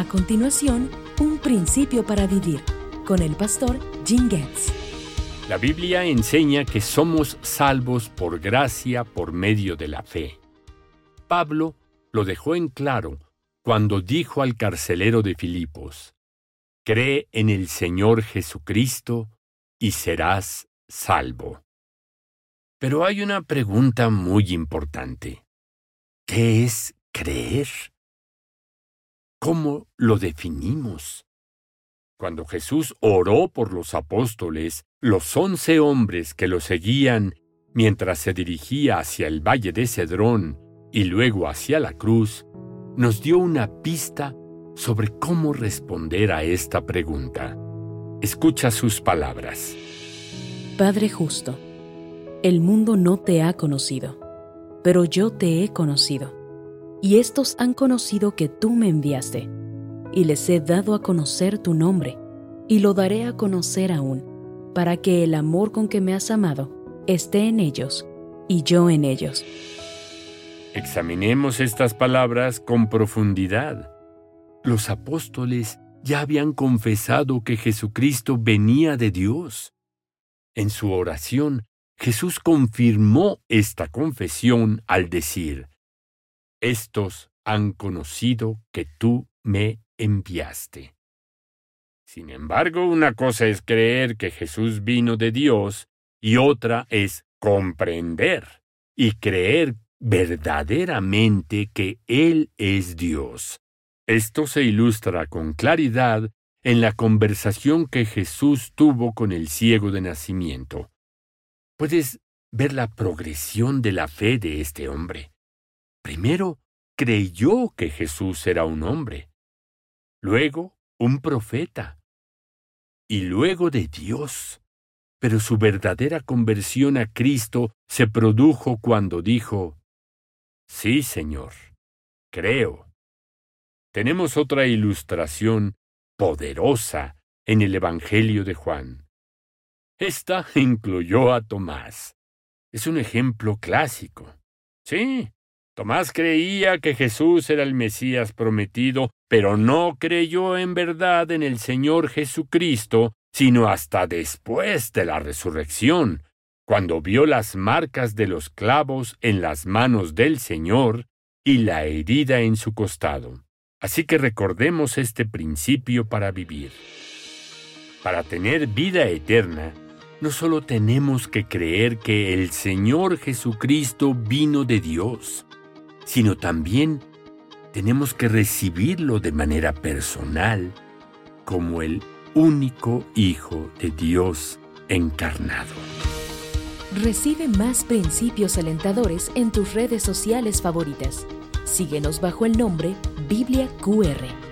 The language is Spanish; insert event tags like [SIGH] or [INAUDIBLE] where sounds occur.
A continuación, un principio para vivir con el pastor Jim Getz. La Biblia enseña que somos salvos por gracia por medio de la fe. Pablo lo dejó en claro cuando dijo al carcelero de Filipos, Cree en el Señor Jesucristo y serás salvo. Pero hay una pregunta muy importante. ¿Qué es creer? ¿Cómo lo definimos? Cuando Jesús oró por los apóstoles, los once hombres que lo seguían mientras se dirigía hacia el valle de Cedrón y luego hacia la cruz, nos dio una pista sobre cómo responder a esta pregunta. Escucha sus palabras. Padre justo, el mundo no te ha conocido, pero yo te he conocido, y estos han conocido que tú me enviaste y les he dado a conocer tu nombre, y lo daré a conocer aún, para que el amor con que me has amado esté en ellos, y yo en ellos. Examinemos estas palabras con profundidad. Los apóstoles ya habían confesado que Jesucristo venía de Dios. En su oración, Jesús confirmó esta confesión al decir, Estos han conocido que tú me enviaste. Sin embargo, una cosa es creer que Jesús vino de Dios y otra es comprender y creer verdaderamente que Él es Dios. Esto se ilustra con claridad en la conversación que Jesús tuvo con el ciego de nacimiento. Puedes ver la progresión de la fe de este hombre. Primero, creyó que Jesús era un hombre luego un profeta y luego de Dios. Pero su verdadera conversión a Cristo se produjo cuando dijo, Sí, Señor, creo. Tenemos otra ilustración poderosa en el Evangelio de Juan. Esta [LAUGHS] incluyó a Tomás. Es un ejemplo clásico. Sí, Tomás creía que Jesús era el Mesías prometido, pero no creyó en verdad en el Señor Jesucristo, sino hasta después de la resurrección, cuando vio las marcas de los clavos en las manos del Señor y la herida en su costado. Así que recordemos este principio para vivir. Para tener vida eterna, no solo tenemos que creer que el Señor Jesucristo vino de Dios, sino también tenemos que recibirlo de manera personal como el único Hijo de Dios encarnado. Recibe más principios alentadores en tus redes sociales favoritas. Síguenos bajo el nombre Biblia QR.